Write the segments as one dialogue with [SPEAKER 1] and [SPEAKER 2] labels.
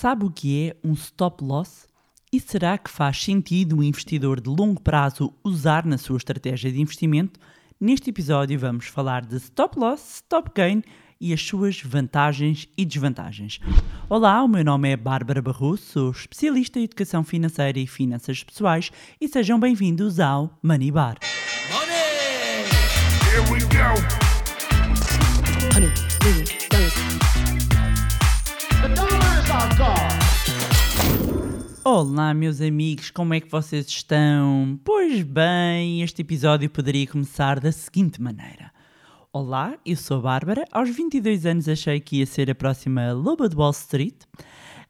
[SPEAKER 1] Sabe o que é um stop loss? E será que faz sentido um investidor de longo prazo usar na sua estratégia de investimento? Neste episódio vamos falar de stop loss, stop gain e as suas vantagens e desvantagens. Olá, o meu nome é Bárbara Barroso, sou especialista em educação financeira e finanças pessoais e sejam bem-vindos ao Money Bar.
[SPEAKER 2] Money! Here we go!
[SPEAKER 1] Olá, meus amigos, como é que vocês estão? Pois bem, este episódio poderia começar da seguinte maneira. Olá, eu sou Bárbara. Aos 22 anos achei que ia ser a próxima loba de Wall Street.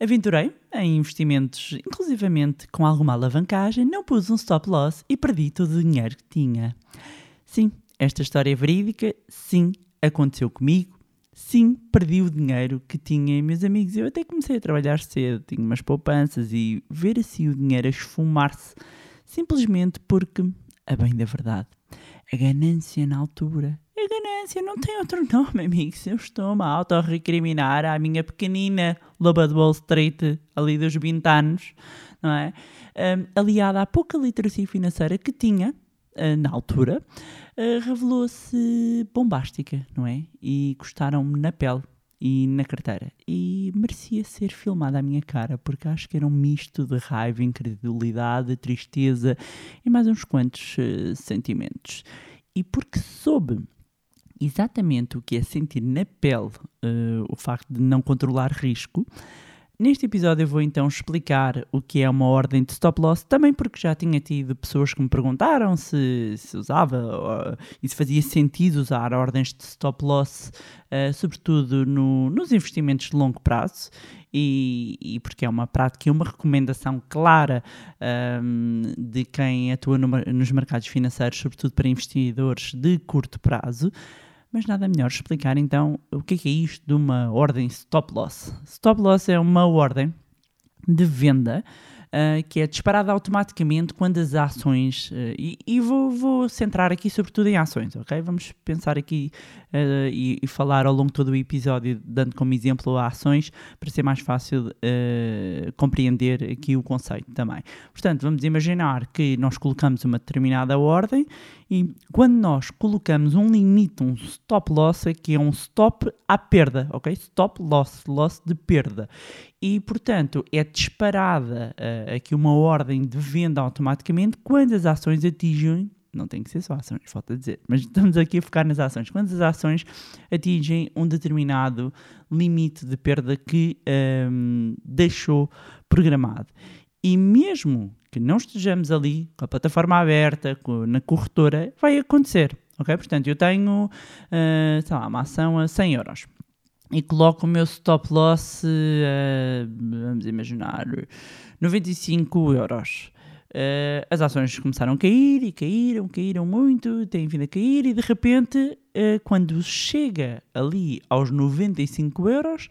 [SPEAKER 1] Aventurei em investimentos, inclusivamente com alguma alavancagem, não pus um stop loss e perdi todo o dinheiro que tinha. Sim, esta história é verídica. Sim, aconteceu comigo. Sim, perdi o dinheiro que tinha, meus amigos. Eu até comecei a trabalhar cedo, tinha umas poupanças e ver assim o dinheiro a esfumar-se, simplesmente porque, a bem da verdade, a ganância na altura, a ganância não tem outro nome, amigos. Eu estou-me a autorrecriminar à minha pequenina loba de Wall Street, ali dos 20 anos, não é? Ahm, aliada à pouca literacia financeira que tinha, na altura, ah, revelou-se bombástica, não é? E gostaram-me na pele e na carteira. E merecia ser filmada à minha cara, porque acho que era um misto de raiva, incredulidade, tristeza e mais uns quantos ah, sentimentos. E porque soube exatamente o que é sentir na pele ah, o facto de não controlar risco, Neste episódio eu vou então explicar o que é uma ordem de stop loss, também porque já tinha tido pessoas que me perguntaram se, se usava ou- e se fazia sentido usar ordens de stop loss, eh, sobretudo no- nos investimentos de longo prazo, e, e porque é uma prática e uma recomendação clara ahm, de quem atua no nos mercados financeiros, sobretudo para investidores de curto prazo. Mas nada melhor explicar então o que é, que é isto de uma ordem stop loss. Stop loss é uma ordem de venda ah, que é disparada automaticamente quando as ações. ah, e e vou, vou centrar aqui sobretudo em ações, ok? Vamos pensar aqui ah, e, e falar ao longo de todo o episódio, dando como exemplo ações, para ser mais fácil compreender aqui o conceito também. Portanto, vamos imaginar que nós colocamos uma determinada ordem e quando nós colocamos um limite, um stop loss, que é um stop à perda, ok? Stop loss, loss de perda. E, portanto, é disparada eh, aqui uma ordem de venda automaticamente quando as ações atingem. Não tem que ser só ações, falta dizer, mas estamos aqui a focar nas ações. Quando as ações atingem um determinado limite de perda que ehm, deixou programado. E mesmo que não estejamos ali com a plataforma aberta, na corretora, vai acontecer. Ok? Portanto, eu tenho, eh, sei lá, uma ação a 100 euros e coloco o meu stop loss, eh, vamos imaginar, 95 euros. Eh, as ações começaram a cair e caíram, caíram muito, têm vindo a cair e de repente, eh, quando chega ali aos 95 euros,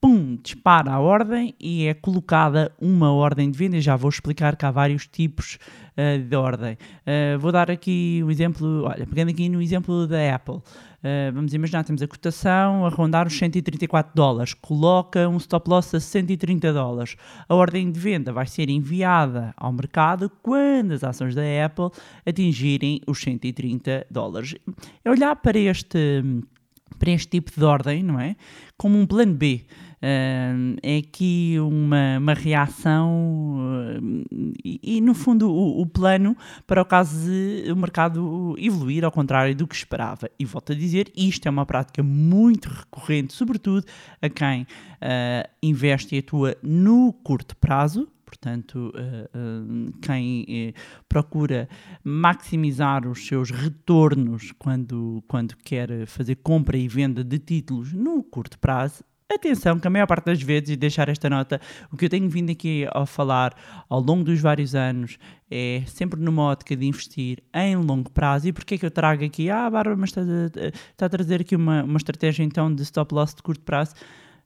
[SPEAKER 1] pum, dispara a ordem e é colocada uma ordem de venda. Já vou explicar que há vários tipos eh, de ordem. Eh, vou dar aqui um exemplo, olha, pegando aqui no exemplo da Apple. Eh, vamos imaginar, temos a cotação a rondar os 134 dólares, coloca um stop loss a 130 dólares. A ordem de venda vai ser enviada ao mercado quando as ações da Apple atingirem os 130 dólares. É olhar para este para este tipo de ordem, não é? Como um plano B. É aqui uma, uma reação ah, e, e, no fundo, o, o plano para o caso de o mercado evoluir ao contrário do que esperava. E volto a dizer, isto é uma prática muito recorrente, sobretudo a quem ah, investe e atua no curto prazo, Portanto, eh, eh, quem eh, procura maximizar os seus retornos quando, quando quer fazer compra e venda de títulos no curto prazo, atenção que a maior parte das vezes, e deixar esta nota, o que eu tenho vindo aqui a falar ao longo dos vários anos é sempre numa ótica de investir em longo prazo. E porquê que eu trago aqui? Ah, Bárbara, mas está a, está a trazer aqui uma, uma estratégia então de stop loss de curto prazo.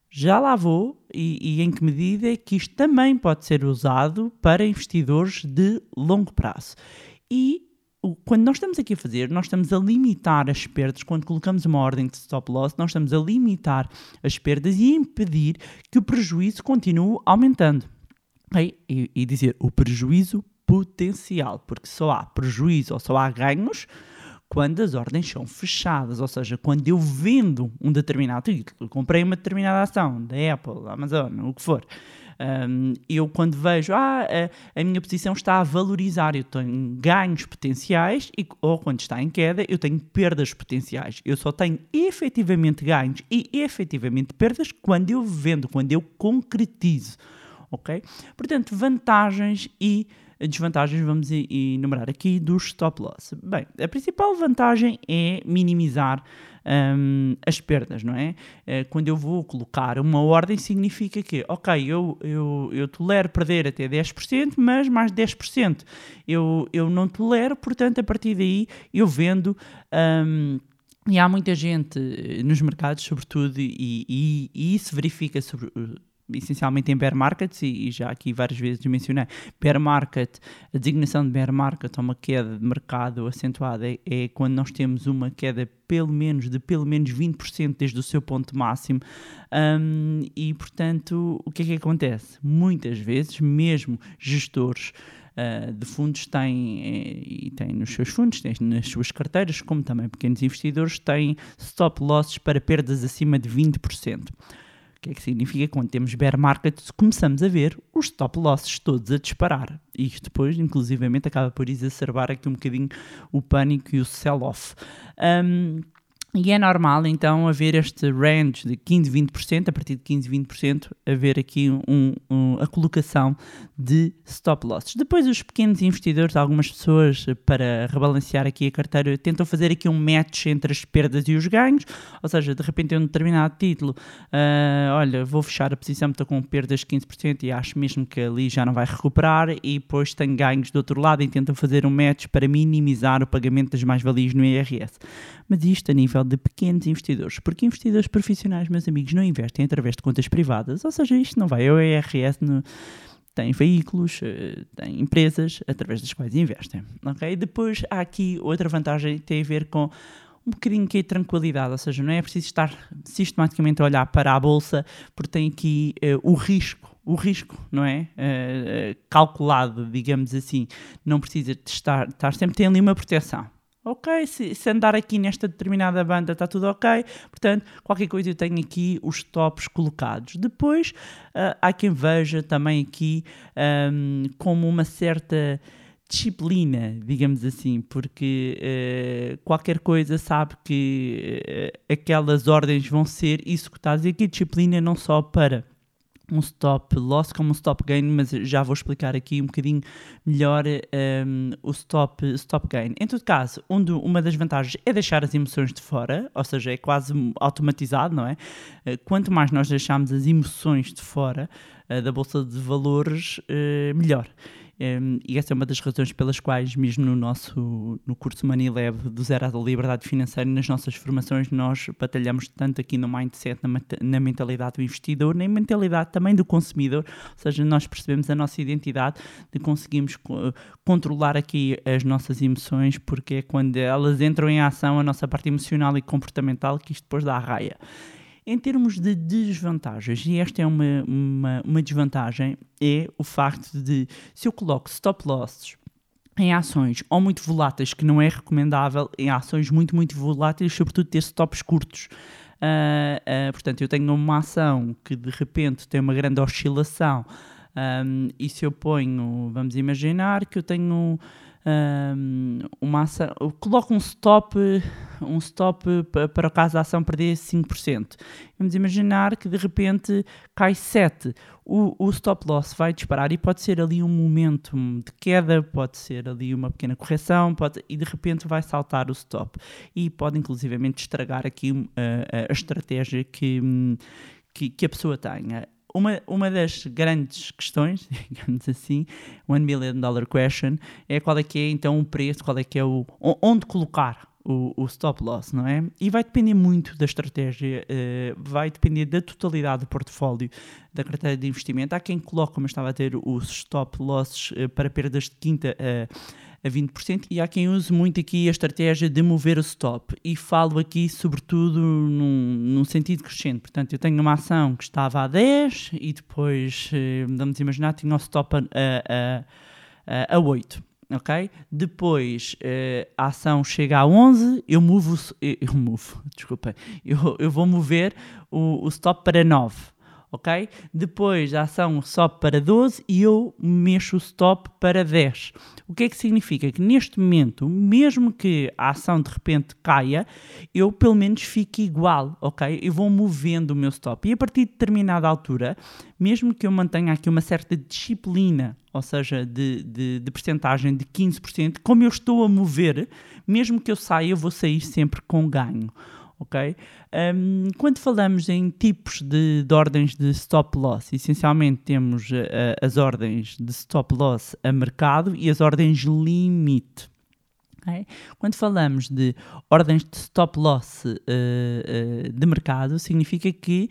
[SPEAKER 1] Já lá vou e, e em que medida é que isto também pode ser usado para investidores de longo prazo. E quando nós estamos aqui a fazer, nós estamos a limitar as perdas, quando colocamos uma ordem de stop loss, nós estamos a limitar as perdas e impedir que o prejuízo continue aumentando. Ok? E, e dizer o prejuízo potencial, porque só há prejuízo ou só há ganhos quando as ordens são fechadas, ou seja, quando eu vendo um determinado título, comprei uma determinada ação da Apple, da Amazon, o que for, hum, eu quando vejo, ah, a, a minha posição está a valorizar, eu tenho ganhos potenciais, e, ou quando está em queda, eu tenho perdas potenciais. Eu só tenho efetivamente ganhos e efetivamente perdas quando eu vendo, quando eu concretizo, ok? Portanto, vantagens e desvantagens vamos enumerar aqui do stop loss. Bem, a principal vantagem é minimizar hum, as perdas, não é? Eh, Quando eu vou colocar uma ordem, significa que, ok, eu, eu, eu tolero perder até 10%, mas mais 10% eu, eu não tolero, portanto, a partir daí eu vendo. hum, e há muita gente eh, nos mercados, sobretudo, e, e- e isso verifica sobre, eh, essencialmente em bear markets, e, e já aqui várias vezes mencionei, bear market, a designação de bear market, ou uma queda de mercado acentuada, é, é quando nós temos uma queda pelo menos de pelo menos 20% desde o seu ponto máximo. Hum, e, portanto, o que é que acontece? Muitas vezes, mesmo gestores uh, de fundos têm, eh, e têm nos seus fundos, têm nas suas carteiras, como também pequenos investidores, têm stop losses para perdas acima de 20%. Que é que significa? Quando temos bear markets, começamos a ver os stop losses todos a disparar. E isto depois, inclusivamente, acaba por exacerbar aqui um bocadinho o pânico e o sell-off. Um, e é normal então haver este range de 15, 20%, a partir de 15, 20%, haver aqui um, um- a colocação de stop losses. Depois, os pequenos investidores, algumas pessoas, para rebalancear aqui a carteira, tentam fazer aqui um match entre as perdas e os ganhos, ou seja, de repente em um determinado título, ah, olha, vou fechar a posição, estou com perdas de 15% e acho mesmo que ali já não vai recuperar, e depois tenho ganhos do outro lado e tentam fazer um match para minimizar o pagamento das mais-valias no IRS. Mas isto a nível de pequenos investidores, porque investidores profissionais, meus amigos, não investem através de contas privadas, ou seja, isto não vai ao IRS, no, tem veículos, eh, tem empresas através das quais investem. ok? Depois há aqui outra vantagem que tem a ver com um bocadinho que é tranquilidade, ou seja, não é preciso estar sistematicamente a olhar para a bolsa, porque tem aqui eh, o risco, o risco, não é? Eh, calculado, digamos assim, não precisa de estar, estar sempre, tem ali uma proteção. Ok, se, se andar aqui nesta determinada banda está tudo ok, portanto, qualquer coisa eu tenho aqui os tops colocados. Depois, ah, há quem veja também aqui ahm, como uma certa disciplina, digamos assim, porque eh, qualquer coisa sabe que eh, aquelas ordens vão ser executadas e aqui disciplina não só para um stop loss como um stop gain, mas já vou explicar aqui um bocadinho melhor um, o stop, stop gain. Em todo caso, um do- uma das vantagens é deixar as emoções de fora, ou seja, é quase automatizado, não é? Eh, Quanto mais nós deixarmos as emoções de fora eh, da Bolsa de Valores, eh, melhor. Um, e essa é uma das razões pelas quais, mesmo no nosso no curso Money Lab do Zero à Liberdade Financeira, nas nossas formações, nós batalhamos tanto aqui no mindset, na, na mentalidade do investidor, na mentalidade também do consumidor, ou seja, nós percebemos a nossa identidade, de conseguimos co- controlar aqui as nossas emoções, porque é quando elas entram em ação, a nossa parte emocional e comportamental, que isto depois dá a raia. Em termos de desvantagens, e esta é uma, uma, uma desvantagem, é o facto de se eu coloco stop losses em ações ou muito voláteis, que não é recomendável, em ações muito, muito voláteis, sobretudo ter stops curtos. Ah, ah, portanto, eu tenho uma ação que de repente tem uma grande oscilação, ahm, e se eu ponho, vamos imaginar que eu tenho ahm, uma ação, um stop, um stop pa- para o caso a ação perder 5%. Vamos imaginar que de repente cai 7%. O, o stop loss vai disparar e pode ser ali um momento de queda, pode ser ali uma pequena correção, pode, e de repente vai saltar o stop. E pode inclusivamente estragar aqui hum, a, estratégia que, que, que a pessoa tenha. Uma, uma das grandes questões, digamos assim, one million dollar question, é qual é que é então o preço, qual é que é o, onde colocar o, o stop loss, não é? E vai depender muito da estratégia, eh, vai depender da totalidade do portfólio da carteira de investimento. Há quem coloque, como eu estava a ter, os stop losses eh, para perdas de quinta a, a 20%, e há quem use muito aqui a estratégia de mover o stop, e falo aqui sobretudo num, num sentido crescente, portanto eu tenho uma ação que estava a 10 e depois, eh, vamos imaginar, tinha o stop a, a, a, a 8 ok? Depois eh, a ação chega a 11, eu movo, eu, eu movo, desculpa, eu, eu vou mover o, o stop para 9, ok? Depois a ação sobe para 12 e eu mexo o stop para 10. O que é que significa? Que neste momento, mesmo que a ação de repente caia, eu pelo menos fique igual, ok? Eu vou movendo o meu stop. E a partir de determinada altura, mesmo que eu mantenha aqui uma certa disciplina, ou seja, de, de, de percentagem de 15%, como eu estou a mover, mesmo que eu saia, eu vou sair sempre com ganho ok? Um, quando falamos em tipos de, de, ordens de stop loss, essencialmente temos uh, as ordens de stop loss a mercado e as ordens limite. Quando falamos de ordens de stop loss uh, uh, de mercado, significa que,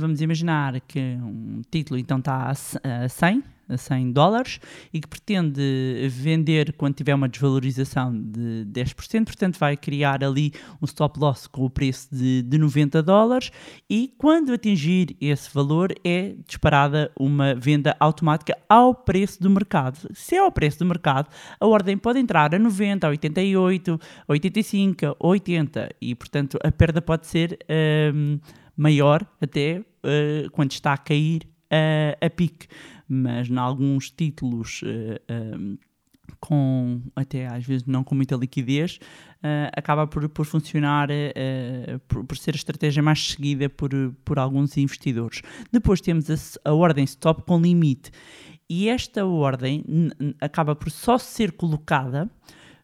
[SPEAKER 1] vamos imaginar que um título então está a 100, a 100 dólares e que pretende vender quando tiver uma desvalorização de 10%, portanto vai criar ali um stop loss com o preço de, de 90 dólares e quando atingir esse valor é disparada uma venda automática ao preço do mercado. Se é ao preço do mercado, a ordem pode entrar a 90, a 88, a 85, a 80 e portanto a perda pode ser um, maior até uh, quando está a cair uh, a pique mas em alguns títulos um, com até às vezes não com muita liquidez, uh, acaba por, por funcionar, uh, por, por, ser a estratégia mais seguida por, por alguns investidores. Depois temos a, a ordem stop com limite, e esta ordem acaba por só ser colocada.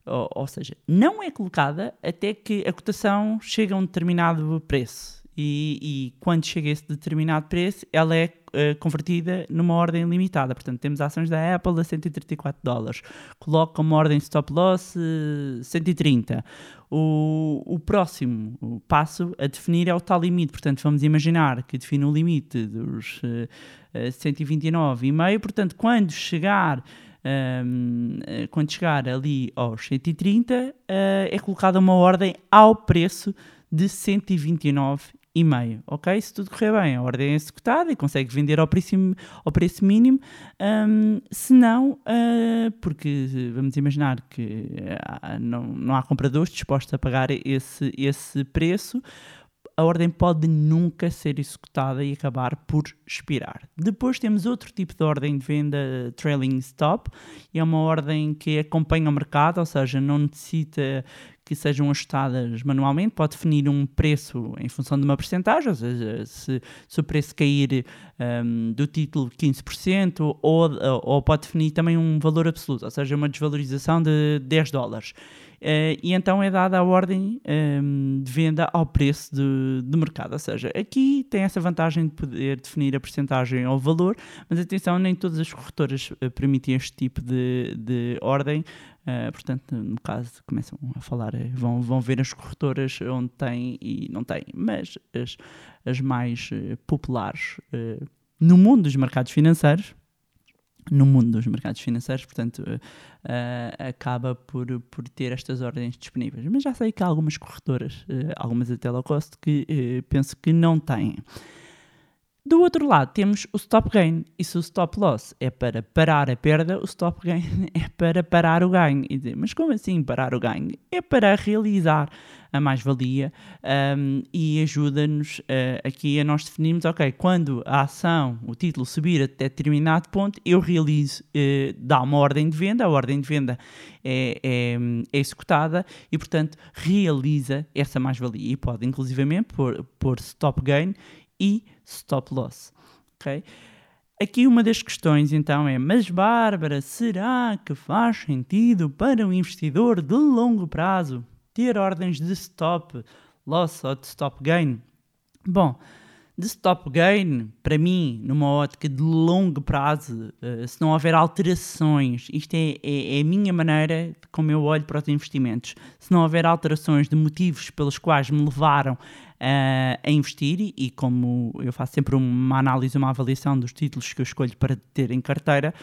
[SPEAKER 1] Ou, ou seja, não é colocada até que a cotação chega a um determinado preço e, e, quando chega a esse determinado preço, ela é uh, convertida numa ordem limitada. Portanto, temos ações da Apple a 134 dólares. Coloca uma ordem stop loss uh, 130. O, o próximo passo a definir é o tal limite. Portanto, vamos imaginar que define o limite dos uh, uh, 129,5. Portanto, quando chegar um, quando chegar ali aos 130, uh, é colocada uma ordem ao preço de 129 e meio, ok? Se tudo correr bem, a ordem é executada e consegue vender ao preço, ao preço mínimo. Um, se não, uh, porque vamos imaginar que uh, não, não há compradores dispostos a pagar esse, esse preço, a ordem pode nunca ser executada e acabar por expirar. Depois temos outro tipo de ordem de venda, trailing stop, é uma ordem que acompanha o mercado, ou seja, não necessita que sejam ajustadas manualmente, pode definir um preço em função de uma percentagem, ou seja, se, se o preço cair um, do título 15%, ou, ou pode definir também um valor absoluto, ou seja, uma desvalorização de 10 dólares. Uh, e então é dada a ordem um, de venda ao preço de, de, mercado. Ou seja, aqui tem essa vantagem de poder definir a percentagem ou valor, mas atenção, nem todas as corretoras uh, permitem este tipo de, de ordem. Uh, portanto, no caso, começam a falar, vão, vão ver as corretoras onde tem e não tem, mas as, as mais populares no mundo dos mercados financeiros no mundo dos mercados financeiros, portanto, uh, uh, acaba por, por ter estas ordens disponíveis. Mas já sei que há algumas corretoras, uh, algumas até low cost, que penso que não têm. Do outro lado, temos o stop gain. E se o stop loss é para parar a perda, o stop gain é para parar o ganho. E dizer, mas como assim parar o ganho? É para realizar a mais-valia um, e ajuda-nos uh, aqui a nós definirmos, ok, quando a ação, o título subir até determinado ponto, eu realizo, uh, dá uma ordem de venda, a ordem de venda é, é, é executada e, portanto, realiza essa mais-valia. E pode, inclusivamente, pôr, pôr stop gain e stop loss. ok? Aqui uma das questões então é: mas Bárbara, será que faz sentido para um investidor de longo prazo ter ordens de stop loss ou de stop gain? Bom, de stop gain, para mim, numa ótica de longo prazo, uh, se não houver alterações, isto é, é, é, a minha maneira como eu olho para os investimentos, se não houver alterações de motivos pelos quais me levaram ah, a investir e, e como eu faço sempre uma análise, uma avaliação dos títulos que eu escolho para ter em carteira,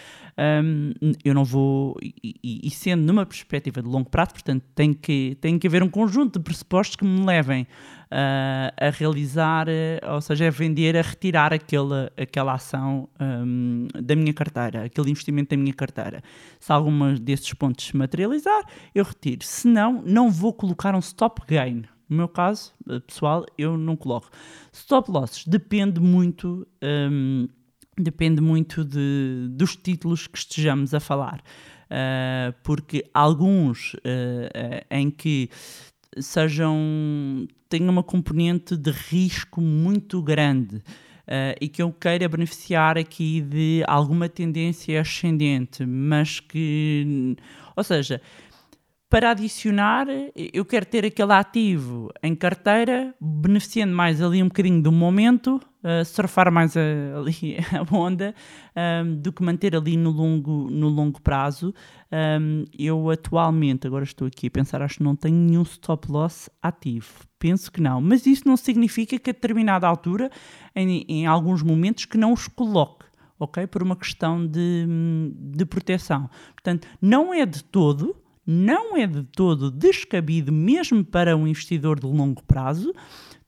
[SPEAKER 1] hum, eu não vou, e, e- sendo numa perspectiva de longo prazo, portanto tem que, tem que haver um conjunto de pressupostos que me levem ah, a realizar, eh, ou seja, a vender, a retirar aquela, aquela ação hum, da minha carteira, aquele investimento da minha carteira. Se alguma desses pontos se materializar, eu retiro. Se não, não vou colocar um stop gain. No meu caso, eh, pessoal, eu não coloco. Stop losses depende muito, hum, depende muito de, dos títulos que estejamos a falar. Ah, porque alguns ah, ah, em que sejam tenham uma componente de risco muito grande e que eu queira beneficiar aqui de alguma tendência ascendente, mas que, ou seja, para adicionar, eu quero ter aquele ativo em carteira, beneficiando mais ali um bocadinho do momento, eh, surfar mais a- ali a onda, ahm, do que manter ali no longo, no longo prazo. Ahm, eu atualmente, agora estou aqui a pensar, acho que não tenho nenhum stop loss ativo. Penso que não, mas isso não significa que a determinada altura, em, em alguns momentos, que não os coloque. Ok? Por uma questão de, de proteção. Portanto, não é de todo, não é de todo descabido, mesmo para um investidor de longo prazo,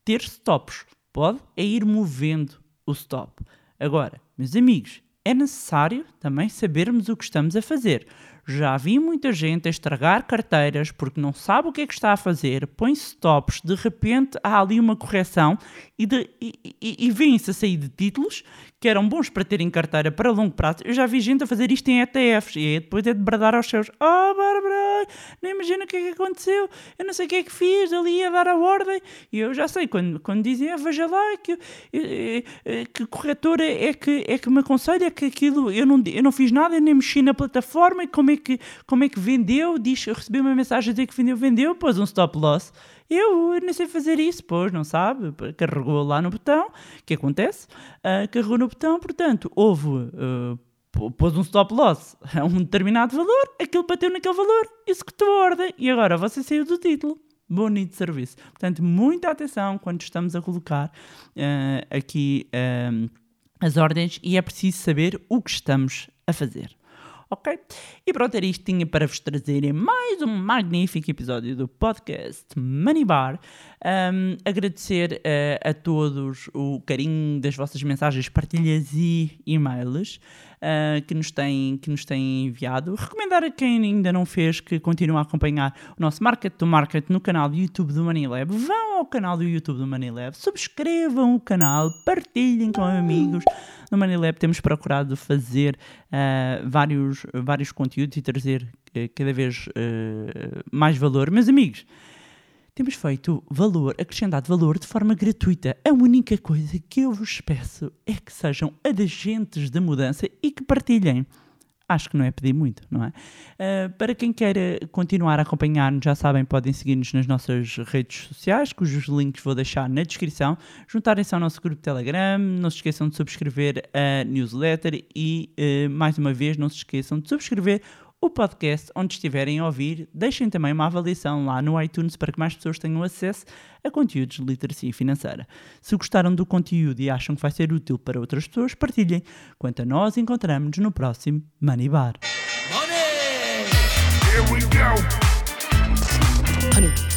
[SPEAKER 1] ter stops. Pode é ir movendo o stop. Agora, meus amigos, é necessário também sabermos o que estamos a fazer. Já vi muita gente a estragar carteiras porque não sabe o que é que está a fazer, põe stops, de repente há ali uma correção e, e, e, e vêm-se a sair de títulos que eram bons para ter em carteira para longo prazo. Eu já vi gente a fazer isto em ETFs e aí depois é de bradar aos seus: Oh, Bárbara, nem imagina o que é que aconteceu, eu não sei o que é que fiz ali a dar a ordem. E eu já sei, quando, quando dizem, ah, veja lá, que, eh, eh, que corretora é que, é que me aconselha que aquilo, eu não, eu não fiz nada, nem mexi na plataforma, e como é que, como é que vendeu? Diz, eu recebi uma mensagem a dizer que vendeu, vendeu, pôs um stop loss. Eu, nem sei fazer isso, pois, não sabe? Carregou lá no botão, o que acontece? Ah, carregou no botão, portanto, houve, pô- pôs um stop loss a um determinado valor, aquilo bateu naquele valor, executou a ordem e agora você saiu do título. Bonito serviço. Portanto, muita atenção quando estamos a colocar ah, aqui ah, as ordens e é preciso saber o que estamos a fazer. Ok? E pronto, era isto tinha para vos trazer em mais um magnífico episódio do podcast Money Bar. Um, agradecer eh, a todos o carinho das vossas mensagens, partilhas e e-mails eh, que, nos têm, que nos têm enviado. Recomendar a quem ainda não fez que continue a acompanhar o nosso Market to Market no canal do YouTube do Money Lab. Vão ao canal do YouTube do Money Lab, subscrevam o canal, partilhem com amigos. No Money Lab temos procurado fazer eh, vários, vários conteúdos e trazer eh, cada vez eh, mais valor. Meus amigos, temos feito valor, acrescentado valor de forma gratuita. A única coisa que eu vos peço é que sejam agentes de mudança e que partilhem. Acho que não é pedir muito, não é? Ah, para quem queira continuar a acompanhar-nos, já sabem, podem seguir-nos nas nossas redes sociais, cujos links vou deixar na descrição. Juntarem-se ao nosso grupo Telegram, não se esqueçam de subscrever a newsletter e, eh, mais uma vez, não se esqueçam de subscrever o podcast onde estiverem a ouvir. Deixem também uma avaliação lá no iTunes para que mais pessoas tenham acesso a conteúdos de literacia financeira. Se gostaram do conteúdo e acham que vai ser útil para outras pessoas, partilhem. Quanto a nós, encontramos-nos no próximo Money Bar.
[SPEAKER 2] Here we go.
[SPEAKER 3] Million